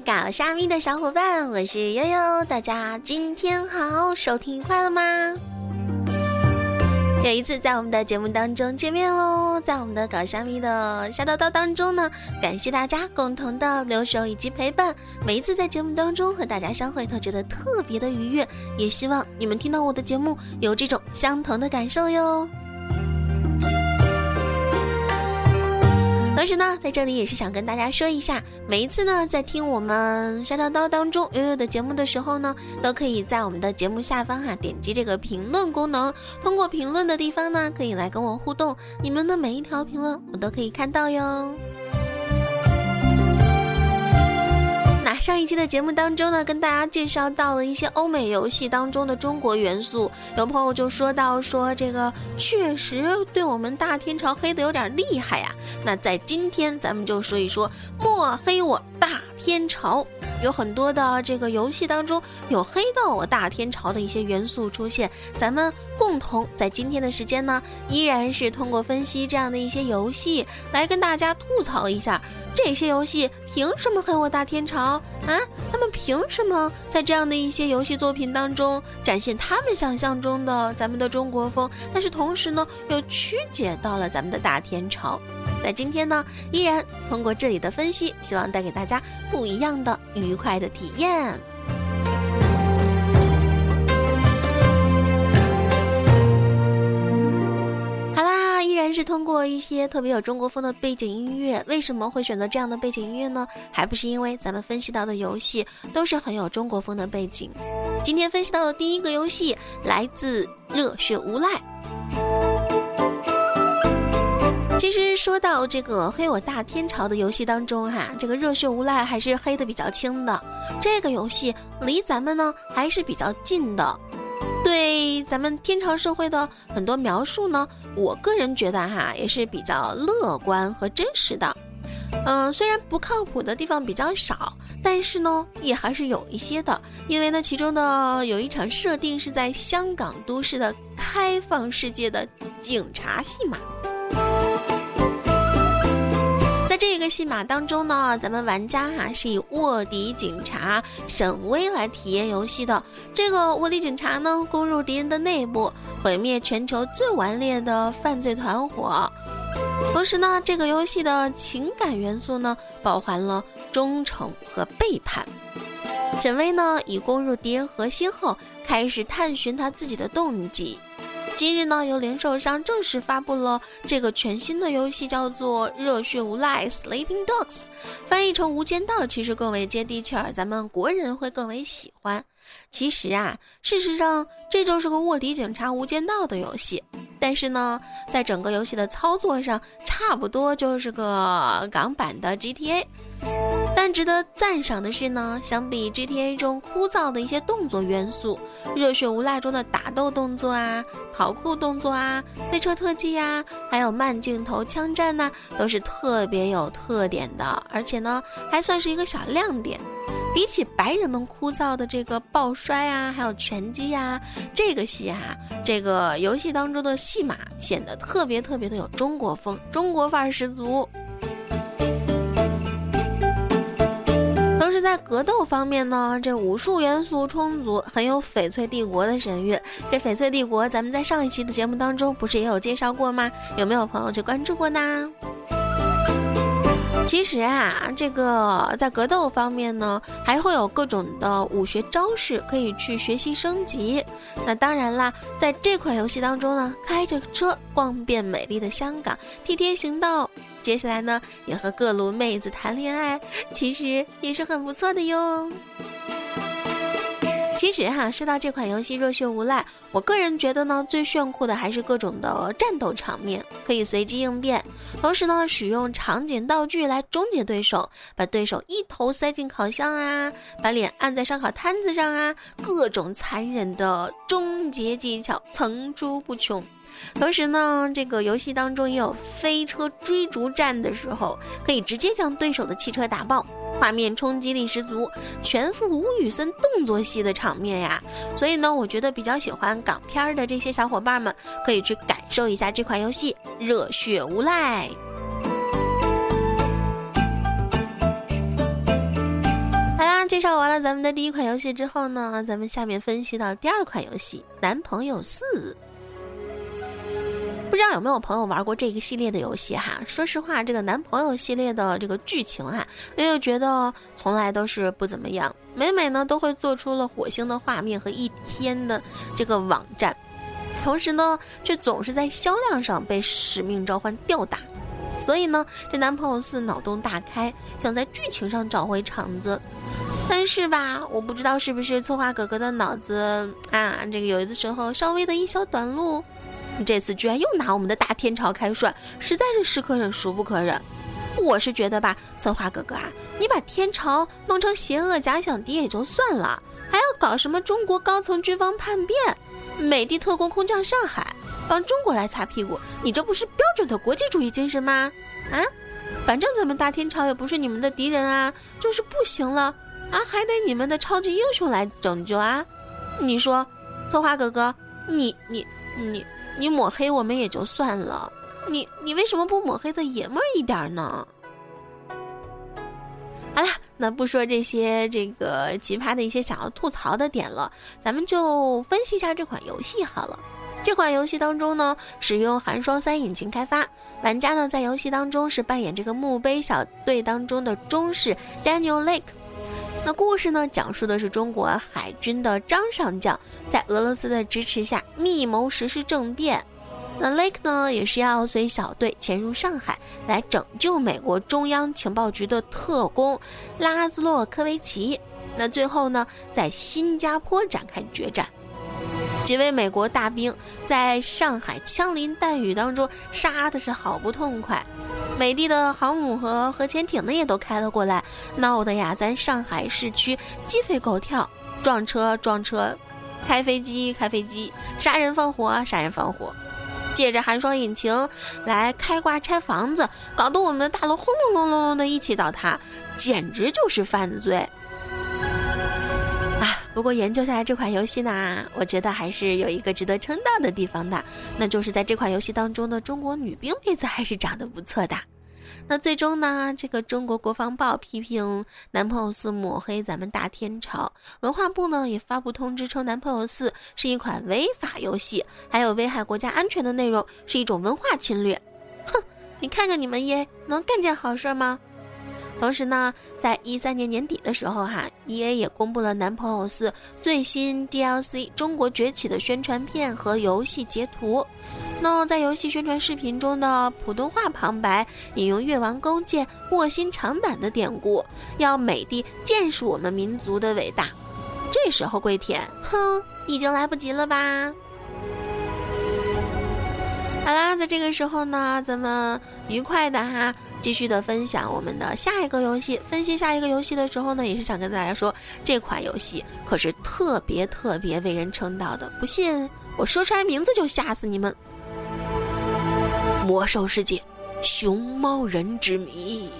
搞虾米的小伙伴，我是悠悠，大家今天好，收听愉快乐吗？有一次在我们的节目当中见面喽，在我们的搞虾米的小叨叨当中呢，感谢大家共同的留守以及陪伴，每一次在节目当中和大家相会都觉得特别的愉悦，也希望你们听到我的节目有这种相同的感受哟。同时呢，在这里也是想跟大家说一下，每一次呢，在听我们沙叨叨当中悠悠的节目的时候呢，都可以在我们的节目下方哈点击这个评论功能，通过评论的地方呢，可以来跟我互动，你们的每一条评论我都可以看到哟。上一期的节目当中呢，跟大家介绍到了一些欧美游戏当中的中国元素，有朋友就说到说这个确实对我们大天朝黑的有点厉害呀。那在今天咱们就说一说莫黑我大天朝。有很多的这个游戏当中有黑到我大天朝的一些元素出现，咱们共同在今天的时间呢，依然是通过分析这样的一些游戏来跟大家吐槽一下，这些游戏凭什么黑我大天朝啊？他们凭什么在这样的一些游戏作品当中展现他们想象中的咱们的中国风？但是同时呢，又曲解到了咱们的大天朝。在今天呢，依然通过这里的分析，希望带给大家不一样的愉快的体验。好啦，依然是通过一些特别有中国风的背景音乐。为什么会选择这样的背景音乐呢？还不是因为咱们分析到的游戏都是很有中国风的背景。今天分析到的第一个游戏来自《热血无赖》。其实说到这个黑我大天朝的游戏当中，哈，这个热血无赖还是黑的比较轻的。这个游戏离咱们呢还是比较近的，对咱们天朝社会的很多描述呢，我个人觉得哈也是比较乐观和真实的。嗯，虽然不靠谱的地方比较少，但是呢也还是有一些的，因为呢其中的有一场设定是在香港都市的开放世界的警察戏码。这个戏码当中呢，咱们玩家哈是以卧底警察沈威来体验游戏的。这个卧底警察呢，攻入敌人的内部，毁灭全球最顽劣的犯罪团伙。同时呢，这个游戏的情感元素呢，包含了忠诚和背叛。沈威呢，以攻入敌人核心后，开始探寻他自己的动机。今日呢，由零售商正式发布了这个全新的游戏，叫做《热血无赖 Sleeping Dogs》，翻译成《无间道》，其实更为接地气儿，咱们国人会更为喜欢。其实啊，事实上这就是个卧底警察《无间道》的游戏，但是呢，在整个游戏的操作上，差不多就是个港版的 GTA。但值得赞赏的是呢，相比 GTA 中枯燥的一些动作元素，《热血无赖》中的打斗动作啊、跑酷动作啊、飞车特技呀，还有慢镜头枪战呐，都是特别有特点的，而且呢，还算是一个小亮点。比起白人们枯燥的这个抱摔啊，还有拳击呀，这个戏啊，这个游戏当中的戏码显得特别特别的有中国风，中国范儿十足。就是在格斗方面呢，这武术元素充足，很有翡翠帝国的神韵。这翡翠帝国，咱们在上一期的节目当中不是也有介绍过吗？有没有朋友去关注过呢？其实啊，这个在格斗方面呢，还会有各种的武学招式可以去学习升级。那当然啦，在这款游戏当中呢，开着车逛遍美丽的香港，替天行道。接下来呢，也和各路妹子谈恋爱，其实也是很不错的哟。其实哈，说到这款游戏《热血无赖》，我个人觉得呢，最炫酷的还是各种的战斗场面，可以随机应变，同时呢，使用场景道具来终结对手，把对手一头塞进烤箱啊，把脸按在烧烤摊子上啊，各种残忍的终结技巧层出不穷。同时呢，这个游戏当中也有飞车追逐战的时候，可以直接将对手的汽车打爆，画面冲击力十足，全副吴宇森动作戏的场面呀。所以呢，我觉得比较喜欢港片的这些小伙伴们，可以去感受一下这款游戏《热血无赖》。好啦介绍完了咱们的第一款游戏之后呢，咱们下面分析到第二款游戏《男朋友四》。不知道有没有朋友玩过这个系列的游戏哈？说实话，这个男朋友系列的这个剧情啊，我又觉得从来都是不怎么样。每每呢都会做出了火星的画面和一天的这个网站，同时呢却总是在销量上被使命召唤吊打。所以呢，这男朋友四脑洞大开，想在剧情上找回场子。但是吧，我不知道是不是策划哥哥的脑子啊，这个有的时候稍微的一小短路。你这次居然又拿我们的大天朝开涮，实在是是可忍孰不可忍。我是觉得吧，策划哥哥啊，你把天朝弄成邪恶假想敌也就算了，还要搞什么中国高层军方叛变，美帝特工空降上海，帮中国来擦屁股，你这不是标准的国际主义精神吗？啊，反正咱们大天朝也不是你们的敌人啊，就是不行了啊，还得你们的超级英雄来拯救啊。你说，策划哥哥，你你你。你你抹黑我们也就算了，你你为什么不抹黑的爷们儿一点呢？好了，那不说这些这个奇葩的一些想要吐槽的点了，咱们就分析一下这款游戏好了。这款游戏当中呢，使用寒霜三引擎开发，玩家呢在游戏当中是扮演这个墓碑小队当中的中士 Daniel Lake。那故事呢，讲述的是中国海军的张上将在俄罗斯的支持下密谋实施政变。那 Lake 呢，也是要随小队潜入上海来拯救美国中央情报局的特工拉兹洛科维奇。那最后呢，在新加坡展开决战，几位美国大兵在上海枪林弹雨当中杀的是好不痛快。美丽的航母和核潜艇呢也都开了过来，闹得呀，咱上海市区鸡飞狗跳，撞车撞车，开飞机开飞机，杀人放火杀人放火，借着寒霜引擎来开挂拆房子，搞得我们的大楼轰隆隆隆隆的一起倒塌，简直就是犯罪。不过研究下来这款游戏呢，我觉得还是有一个值得称道的地方的，那就是在这款游戏当中的中国女兵妹子还是长得不错的。那最终呢，这个中国国防报批评男朋友四抹黑咱们大天朝，文化部呢也发布通知称男朋友四是一款违法游戏，还有危害国家安全的内容，是一种文化侵略。哼，你看看你们耶能干件好事吗？同时呢，在一三年年底的时候，哈，E A 也公布了《男朋友四》最新 D L C《中国崛起》的宣传片和游戏截图。那在游戏宣传视频中的普通话旁白引用越王勾践卧薪尝胆的典故，要美帝见识我们民族的伟大。这时候，跪舔，哼，已经来不及了吧？好啦，在这个时候呢，咱们愉快的哈。继续的分享我们的下一个游戏，分析下一个游戏的时候呢，也是想跟大家说，这款游戏可是特别特别为人称道的，不信我说出来名字就吓死你们！魔兽世界，熊猫人之谜。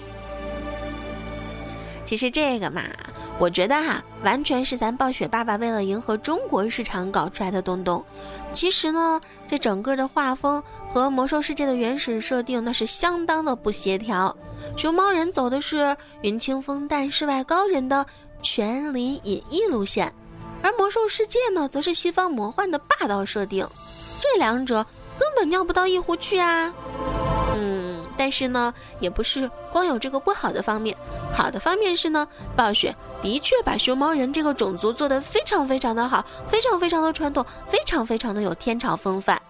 其实这个嘛。我觉得哈，完全是咱暴雪爸爸为了迎合中国市场搞出来的东东。其实呢，这整个的画风和魔兽世界的原始设定那是相当的不协调。熊猫人走的是云清风淡、世外高人的全林隐逸路线，而魔兽世界呢，则是西方魔幻的霸道设定。这两者根本尿不到一壶去啊！嗯，但是呢，也不是光有这个不好的方面，好的方面是呢，暴雪。的确把熊猫人这个种族做得非常非常的好，非常非常的传统，非常非常的有天朝风范。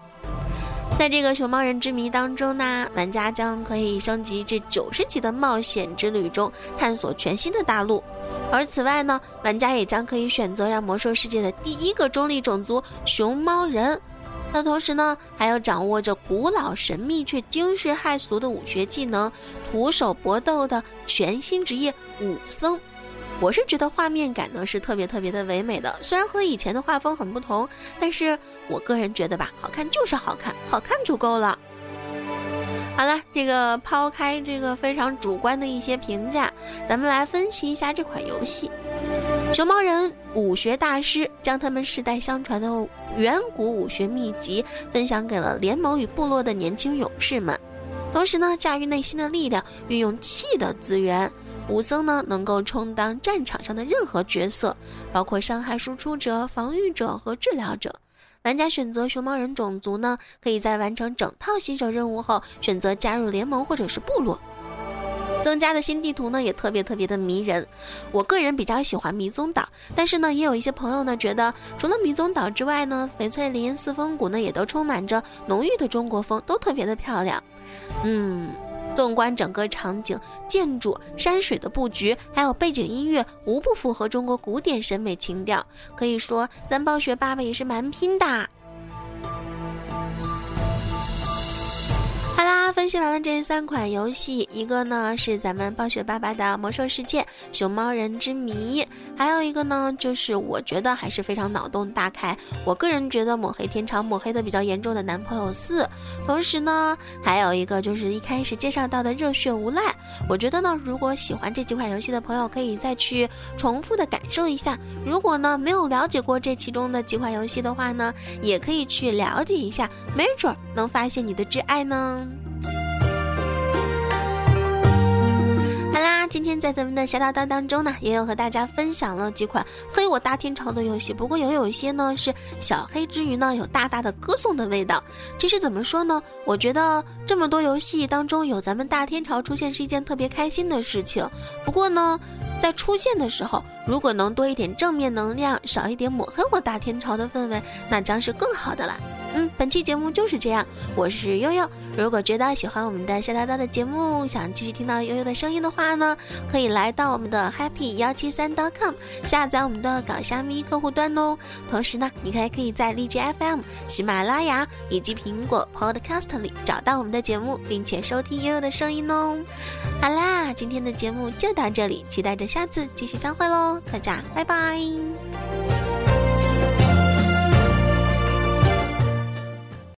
在这个熊猫人之谜当中呢，玩家将可以升级至九十级的冒险之旅中，探索全新的大陆。而此外呢，玩家也将可以选择让魔兽世界的第一个中立种族熊猫人。那同时呢，还要掌握着古老神秘却惊世骇俗的武学技能，徒手搏斗的全新职业武僧。我是觉得画面感呢是特别特别的唯美的，虽然和以前的画风很不同，但是我个人觉得吧，好看就是好看，好看就够了。好了，这个抛开这个非常主观的一些评价，咱们来分析一下这款游戏。熊猫人武学大师将他们世代相传的远古武学秘籍分享给了联盟与部落的年轻勇士们，同时呢，驾驭内心的力量，运用气的资源。武僧呢能够充当战场上的任何角色，包括伤害输出者、防御者和治疗者。玩家选择熊猫人种族呢，可以在完成整套新手任务后，选择加入联盟或者是部落。增加的新地图呢，也特别特别的迷人。我个人比较喜欢迷踪岛，但是呢，也有一些朋友呢觉得，除了迷踪岛之外呢，翡翠林、四峰谷呢，也都充满着浓郁的中国风，都特别的漂亮。嗯，纵观整个场景、建筑、山水的布局，还有背景音乐，无不符合中国古典审美情调。可以说，咱暴雪爸爸也是蛮拼的。析完了这三款游戏，一个呢是咱们暴雪爸爸的《魔兽世界：熊猫人之谜》，还有一个呢就是我觉得还是非常脑洞大开。我个人觉得抹黑天朝抹黑的比较严重的男朋友四，同时呢还有一个就是一开始介绍到的热血无赖。我觉得呢，如果喜欢这几款游戏的朋友，可以再去重复的感受一下。如果呢没有了解过这其中的几款游戏的话呢，也可以去了解一下，没准儿能发现你的挚爱呢。好啦，今天在咱们的小岛道当中呢，也有和大家分享了几款黑我大天朝的游戏。不过也有一些呢是小黑之余呢，有大大的歌颂的味道。其实怎么说呢？我觉得这么多游戏当中有咱们大天朝出现是一件特别开心的事情。不过呢，在出现的时候，如果能多一点正面能量，少一点抹黑我大天朝的氛围，那将是更好的啦。嗯，本期节目就是这样。我是悠悠，如果觉得喜欢我们的小哒哒的节目，想继续听到悠悠的声音的话呢，可以来到我们的 happy 幺七三 .com 下载我们的搞虾咪客户端哦。同时呢，你还可以在荔枝 FM、喜马拉雅以及苹果 Podcast 里找到我们的节目，并且收听悠悠的声音哦。好啦，今天的节目就到这里，期待着下次继续相会喽，大家拜拜。